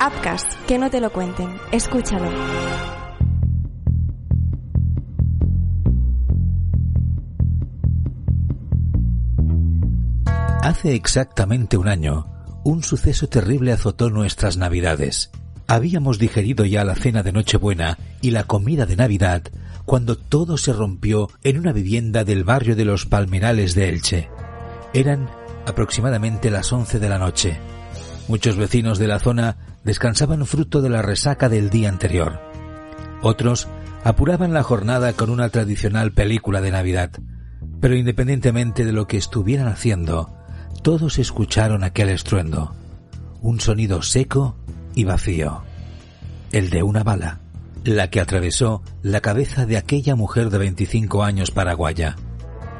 Upcast, que no te lo cuenten. Escúchalo. Hace exactamente un año, un suceso terrible azotó nuestras navidades. Habíamos digerido ya la cena de Nochebuena y la comida de Navidad cuando todo se rompió en una vivienda del barrio de los Palmerales de Elche. Eran aproximadamente las once de la noche. Muchos vecinos de la zona descansaban fruto de la resaca del día anterior. Otros apuraban la jornada con una tradicional película de Navidad. Pero independientemente de lo que estuvieran haciendo, todos escucharon aquel estruendo. Un sonido seco y vacío. El de una bala, la que atravesó la cabeza de aquella mujer de 25 años paraguaya.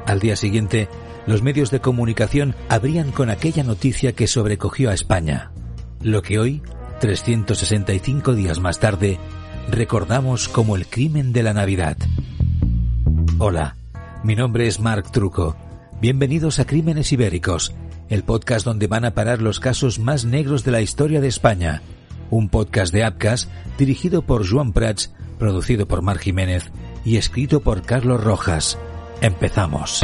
Al día siguiente, los medios de comunicación abrían con aquella noticia que sobrecogió a España. Lo que hoy, 365 días más tarde, recordamos como el crimen de la Navidad. Hola, mi nombre es Marc Truco. Bienvenidos a Crímenes Ibéricos, el podcast donde van a parar los casos más negros de la historia de España. Un podcast de Apcas dirigido por Joan Prats, producido por Mar Jiménez y escrito por Carlos Rojas. Empezamos.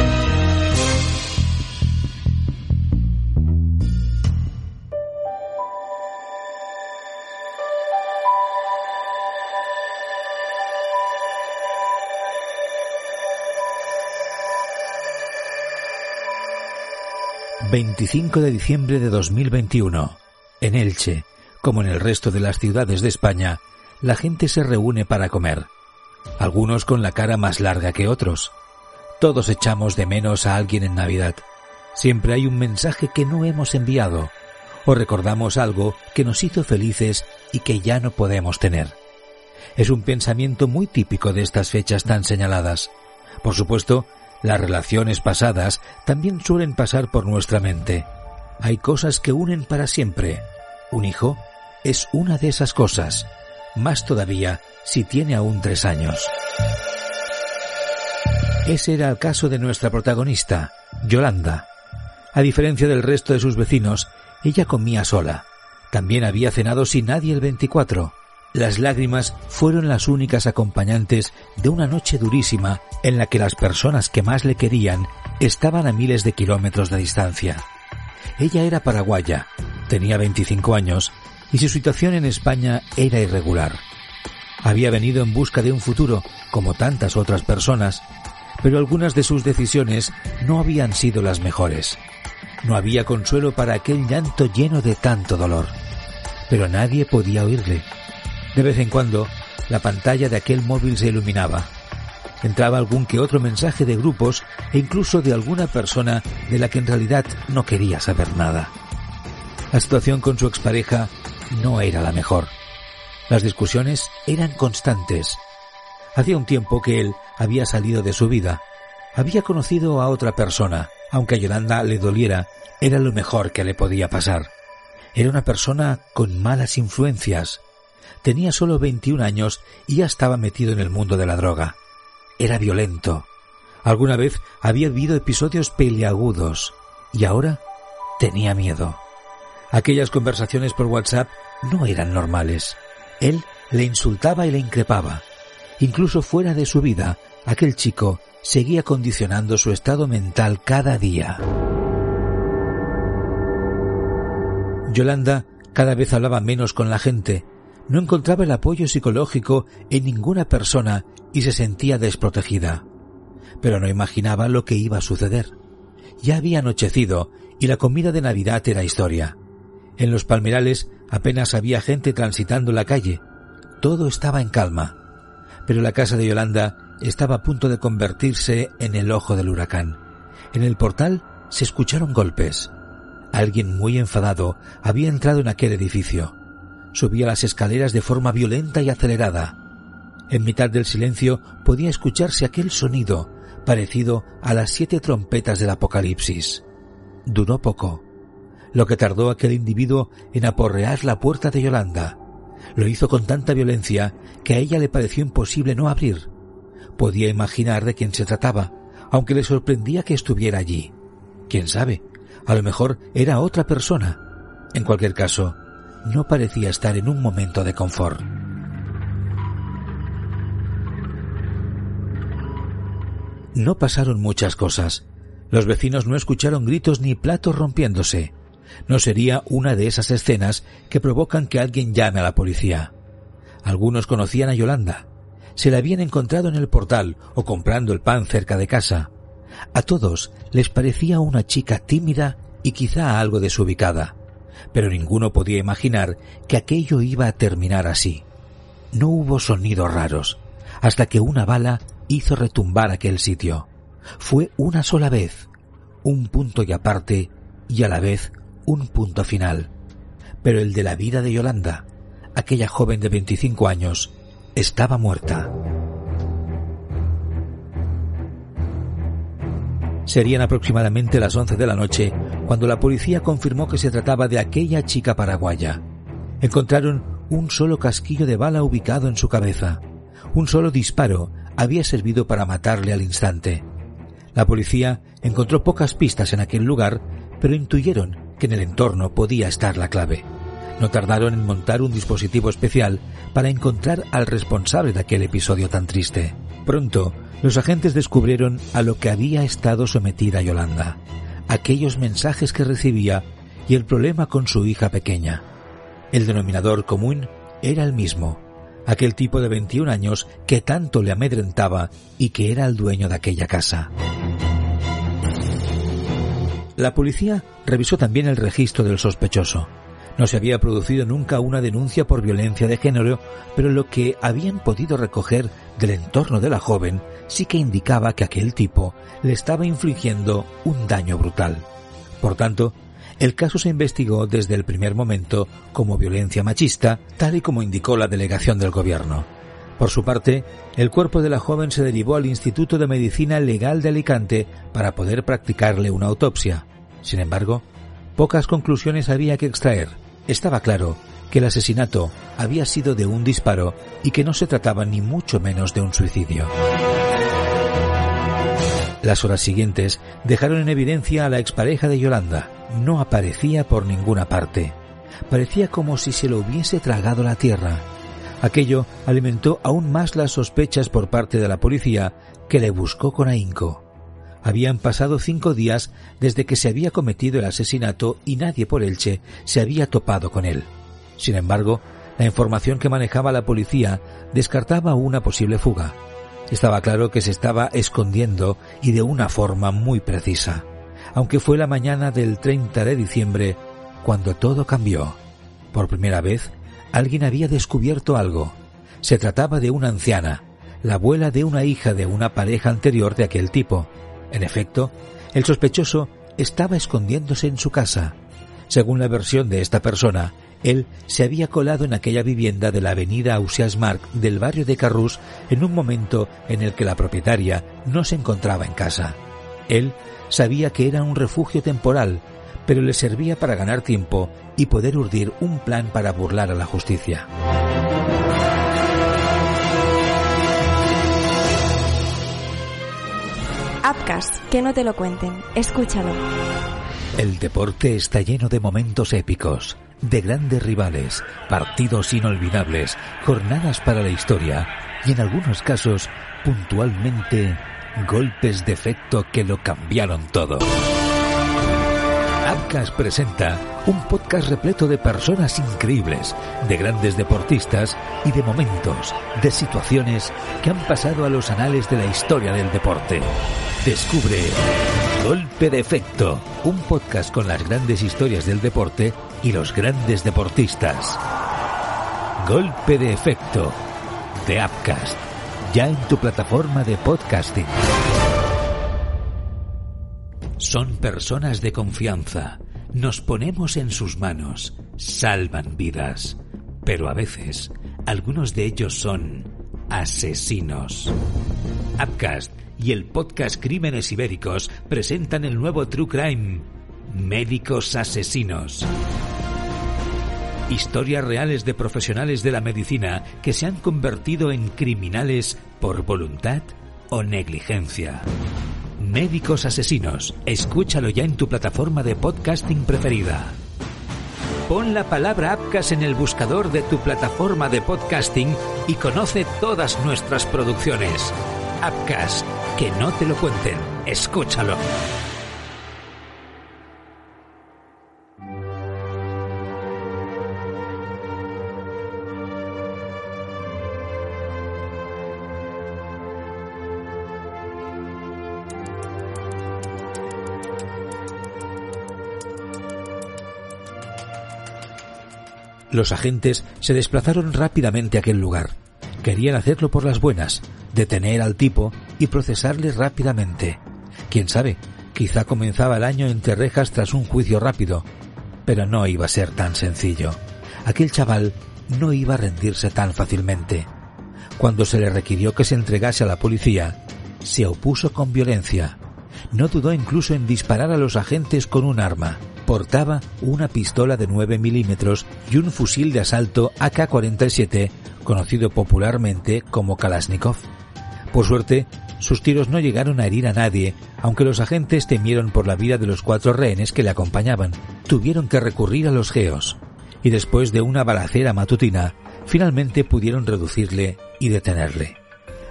25 de diciembre de 2021. En Elche, como en el resto de las ciudades de España, la gente se reúne para comer. Algunos con la cara más larga que otros. Todos echamos de menos a alguien en Navidad. Siempre hay un mensaje que no hemos enviado, o recordamos algo que nos hizo felices y que ya no podemos tener. Es un pensamiento muy típico de estas fechas tan señaladas. Por supuesto, las relaciones pasadas también suelen pasar por nuestra mente. Hay cosas que unen para siempre. Un hijo es una de esas cosas, más todavía si tiene aún tres años. Ese era el caso de nuestra protagonista, Yolanda. A diferencia del resto de sus vecinos, ella comía sola. También había cenado sin nadie el 24 las lágrimas fueron las únicas acompañantes de una noche durísima en la que las personas que más le querían estaban a miles de kilómetros de distancia. Ella era paraguaya, tenía 25 años y su situación en España era irregular. Había venido en busca de un futuro, como tantas otras personas, pero algunas de sus decisiones no habían sido las mejores. No había consuelo para aquel llanto lleno de tanto dolor. Pero nadie podía oírle de vez en cuando, la pantalla de aquel móvil se iluminaba. Entraba algún que otro mensaje de grupos e incluso de alguna persona de la que en realidad no quería saber nada. La situación con su expareja no era la mejor. Las discusiones eran constantes. Hacía un tiempo que él había salido de su vida. Había conocido a otra persona. Aunque a Yolanda le doliera, era lo mejor que le podía pasar. Era una persona con malas influencias, Tenía solo 21 años y ya estaba metido en el mundo de la droga. Era violento. Alguna vez había vivido episodios peleagudos y ahora tenía miedo. Aquellas conversaciones por WhatsApp no eran normales. Él le insultaba y le increpaba. Incluso fuera de su vida, aquel chico seguía condicionando su estado mental cada día. Yolanda cada vez hablaba menos con la gente no encontraba el apoyo psicológico en ninguna persona y se sentía desprotegida. Pero no imaginaba lo que iba a suceder. Ya había anochecido y la comida de Navidad era historia. En los palmerales apenas había gente transitando la calle. Todo estaba en calma. Pero la casa de Yolanda estaba a punto de convertirse en el ojo del huracán. En el portal se escucharon golpes. Alguien muy enfadado había entrado en aquel edificio subía las escaleras de forma violenta y acelerada. En mitad del silencio podía escucharse aquel sonido parecido a las siete trompetas del Apocalipsis. Duró poco, lo que tardó aquel individuo en aporrear la puerta de Yolanda. Lo hizo con tanta violencia que a ella le pareció imposible no abrir. Podía imaginar de quién se trataba, aunque le sorprendía que estuviera allí. Quién sabe, a lo mejor era otra persona. En cualquier caso, no parecía estar en un momento de confort. No pasaron muchas cosas. Los vecinos no escucharon gritos ni platos rompiéndose. No sería una de esas escenas que provocan que alguien llame a la policía. Algunos conocían a Yolanda. Se la habían encontrado en el portal o comprando el pan cerca de casa. A todos les parecía una chica tímida y quizá algo desubicada, pero ninguno podía imaginar que aquello iba a terminar así. No hubo sonidos raros, hasta que una bala hizo retumbar aquel sitio. Fue una sola vez, un punto y aparte, y a la vez un punto final. Pero el de la vida de Yolanda, aquella joven de 25 años, estaba muerta. Serían aproximadamente las 11 de la noche cuando la policía confirmó que se trataba de aquella chica paraguaya. Encontraron un solo casquillo de bala ubicado en su cabeza. Un solo disparo había servido para matarle al instante. La policía encontró pocas pistas en aquel lugar, pero intuyeron que en el entorno podía estar la clave. No tardaron en montar un dispositivo especial para encontrar al responsable de aquel episodio tan triste. Pronto, los agentes descubrieron a lo que había estado sometida Yolanda, aquellos mensajes que recibía y el problema con su hija pequeña. El denominador común era el mismo, aquel tipo de 21 años que tanto le amedrentaba y que era el dueño de aquella casa. La policía revisó también el registro del sospechoso. No se había producido nunca una denuncia por violencia de género, pero lo que habían podido recoger del entorno de la joven sí que indicaba que aquel tipo le estaba infligiendo un daño brutal. Por tanto, el caso se investigó desde el primer momento como violencia machista, tal y como indicó la delegación del gobierno. Por su parte, el cuerpo de la joven se derivó al Instituto de Medicina Legal de Alicante para poder practicarle una autopsia. Sin embargo, pocas conclusiones había que extraer. Estaba claro que el asesinato había sido de un disparo y que no se trataba ni mucho menos de un suicidio. Las horas siguientes dejaron en evidencia a la expareja de Yolanda. No aparecía por ninguna parte. Parecía como si se lo hubiese tragado la tierra. Aquello alimentó aún más las sospechas por parte de la policía, que le buscó con ahínco. Habían pasado cinco días desde que se había cometido el asesinato y nadie por Elche se había topado con él. Sin embargo, la información que manejaba la policía descartaba una posible fuga. Estaba claro que se estaba escondiendo y de una forma muy precisa, aunque fue la mañana del 30 de diciembre cuando todo cambió. Por primera vez, alguien había descubierto algo. Se trataba de una anciana, la abuela de una hija de una pareja anterior de aquel tipo. En efecto, el sospechoso estaba escondiéndose en su casa. Según la versión de esta persona, él se había colado en aquella vivienda de la avenida Ausias Marc del barrio de Carrús en un momento en el que la propietaria no se encontraba en casa. Él sabía que era un refugio temporal, pero le servía para ganar tiempo y poder urdir un plan para burlar a la justicia. Upcast, que no te lo cuenten, escúchalo. El deporte está lleno de momentos épicos de grandes rivales, partidos inolvidables, jornadas para la historia y en algunos casos, puntualmente, golpes de efecto que lo cambiaron todo. Abcas presenta un podcast repleto de personas increíbles, de grandes deportistas y de momentos, de situaciones que han pasado a los anales de la historia del deporte. Descubre Golpe de Efecto, un podcast con las grandes historias del deporte y los grandes deportistas. Golpe de Efecto de Upcast, ya en tu plataforma de podcasting. Son personas de confianza. Nos ponemos en sus manos. Salvan vidas. Pero a veces, algunos de ellos son asesinos. Upcast y el podcast Crímenes Ibéricos presentan el nuevo True Crime, Médicos Asesinos. Historias reales de profesionales de la medicina que se han convertido en criminales por voluntad o negligencia. Médicos Asesinos. Escúchalo ya en tu plataforma de podcasting preferida. Pon la palabra Apcas en el buscador de tu plataforma de podcasting y conoce todas nuestras producciones. Apcas, que no te lo cuenten, escúchalo. Los agentes se desplazaron rápidamente a aquel lugar. Querían hacerlo por las buenas, detener al tipo y procesarle rápidamente. Quién sabe, quizá comenzaba el año entre rejas tras un juicio rápido. Pero no iba a ser tan sencillo. Aquel chaval no iba a rendirse tan fácilmente. Cuando se le requirió que se entregase a la policía, se opuso con violencia. No dudó incluso en disparar a los agentes con un arma. Portaba una pistola de 9 milímetros y un fusil de asalto AK-47, conocido popularmente como Kalashnikov. Por suerte, sus tiros no llegaron a herir a nadie, aunque los agentes temieron por la vida de los cuatro rehenes que le acompañaban. Tuvieron que recurrir a los geos. Y después de una balacera matutina, finalmente pudieron reducirle y detenerle.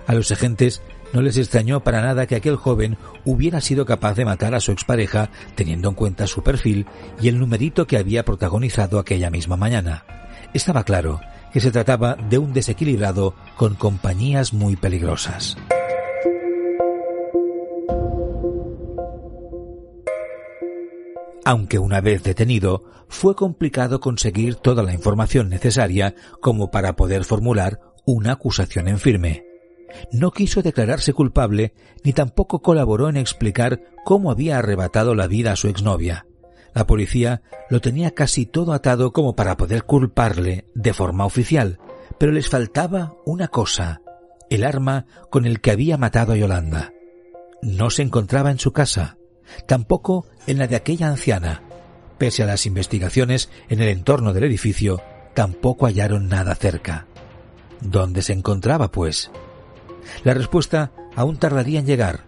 A los agentes no les extrañó para nada que aquel joven hubiera sido capaz de matar a su expareja teniendo en cuenta su perfil y el numerito que había protagonizado aquella misma mañana. Estaba claro que se trataba de un desequilibrado con compañías muy peligrosas. Aunque una vez detenido, fue complicado conseguir toda la información necesaria como para poder formular una acusación en firme no quiso declararse culpable ni tampoco colaboró en explicar cómo había arrebatado la vida a su exnovia. La policía lo tenía casi todo atado como para poder culparle de forma oficial, pero les faltaba una cosa, el arma con el que había matado a Yolanda. No se encontraba en su casa, tampoco en la de aquella anciana. Pese a las investigaciones en el entorno del edificio, tampoco hallaron nada cerca. ¿Dónde se encontraba, pues? La respuesta aún tardaría en llegar.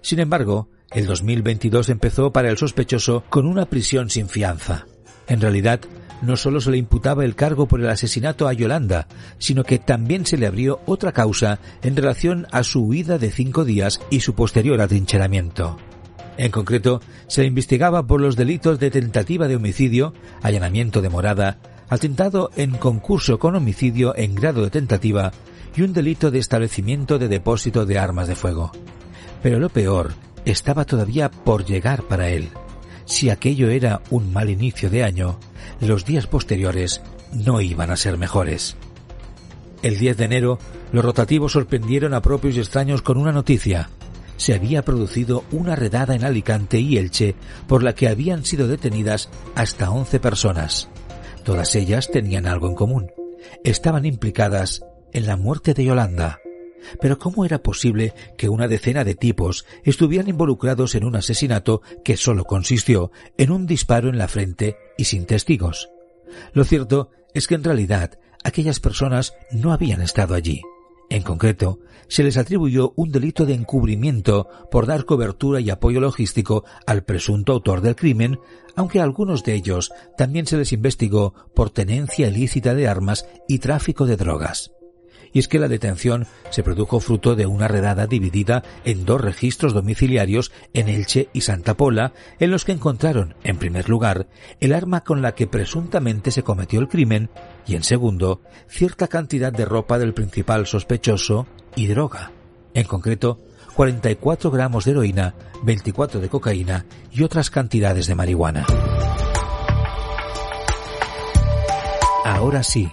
Sin embargo, el 2022 empezó para el sospechoso con una prisión sin fianza. En realidad, no solo se le imputaba el cargo por el asesinato a Yolanda, sino que también se le abrió otra causa en relación a su huida de cinco días y su posterior atrincheramiento. En concreto, se investigaba por los delitos de tentativa de homicidio, allanamiento de morada, atentado en concurso con homicidio en grado de tentativa y un delito de establecimiento de depósito de armas de fuego. Pero lo peor estaba todavía por llegar para él. Si aquello era un mal inicio de año, los días posteriores no iban a ser mejores. El 10 de enero, los rotativos sorprendieron a propios y extraños con una noticia. Se había producido una redada en Alicante y Elche por la que habían sido detenidas hasta 11 personas. Todas ellas tenían algo en común. Estaban implicadas en la muerte de Yolanda. Pero ¿cómo era posible que una decena de tipos estuvieran involucrados en un asesinato que solo consistió en un disparo en la frente y sin testigos? Lo cierto es que en realidad aquellas personas no habían estado allí. En concreto, se les atribuyó un delito de encubrimiento por dar cobertura y apoyo logístico al presunto autor del crimen, aunque a algunos de ellos también se les investigó por tenencia ilícita de armas y tráfico de drogas y es que la detención se produjo fruto de una redada dividida en dos registros domiciliarios en Elche y Santa Pola, en los que encontraron, en primer lugar, el arma con la que presuntamente se cometió el crimen y, en segundo, cierta cantidad de ropa del principal sospechoso y droga. En concreto, 44 gramos de heroína, 24 de cocaína y otras cantidades de marihuana. Ahora sí,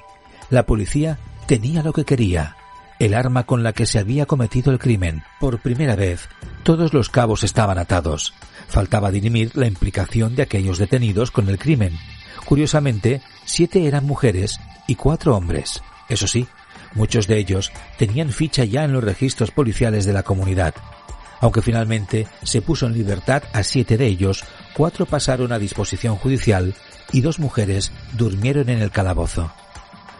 la policía tenía lo que quería, el arma con la que se había cometido el crimen. Por primera vez, todos los cabos estaban atados. Faltaba dirimir la implicación de aquellos detenidos con el crimen. Curiosamente, siete eran mujeres y cuatro hombres. Eso sí, muchos de ellos tenían ficha ya en los registros policiales de la comunidad. Aunque finalmente se puso en libertad a siete de ellos, cuatro pasaron a disposición judicial y dos mujeres durmieron en el calabozo.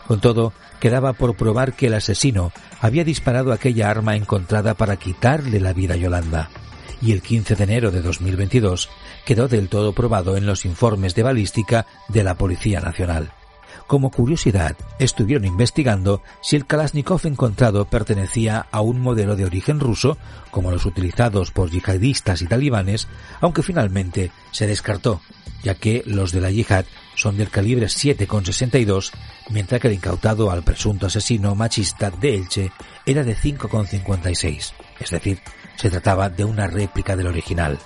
Con todo, quedaba por probar que el asesino había disparado aquella arma encontrada para quitarle la vida a Yolanda. y el 15 de enero de 2022 quedó del todo probado en los informes de balística de la Policía Nacional. Como curiosidad, estuvieron investigando si el Kalashnikov encontrado pertenecía a un modelo de origen ruso, como los utilizados por yihadistas y talibanes, aunque finalmente se descartó, ya que los de la yihad son del calibre 7,62, mientras que el incautado al presunto asesino machista de Elche era de 5,56, es decir, se trataba de una réplica del original.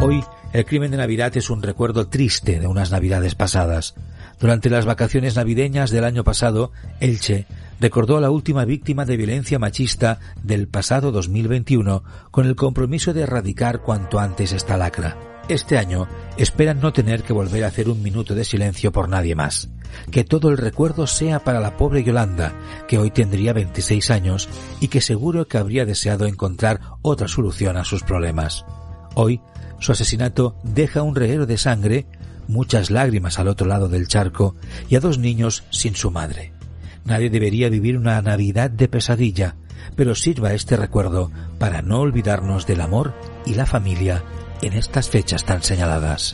Hoy el crimen de Navidad es un recuerdo triste de unas Navidades pasadas. Durante las vacaciones navideñas del año pasado, Elche recordó a la última víctima de violencia machista del pasado 2021 con el compromiso de erradicar cuanto antes esta lacra. Este año esperan no tener que volver a hacer un minuto de silencio por nadie más. Que todo el recuerdo sea para la pobre Yolanda, que hoy tendría 26 años y que seguro que habría deseado encontrar otra solución a sus problemas. Hoy, su asesinato deja un reguero de sangre, muchas lágrimas al otro lado del charco y a dos niños sin su madre. Nadie debería vivir una Navidad de pesadilla, pero sirva este recuerdo para no olvidarnos del amor y la familia en estas fechas tan señaladas.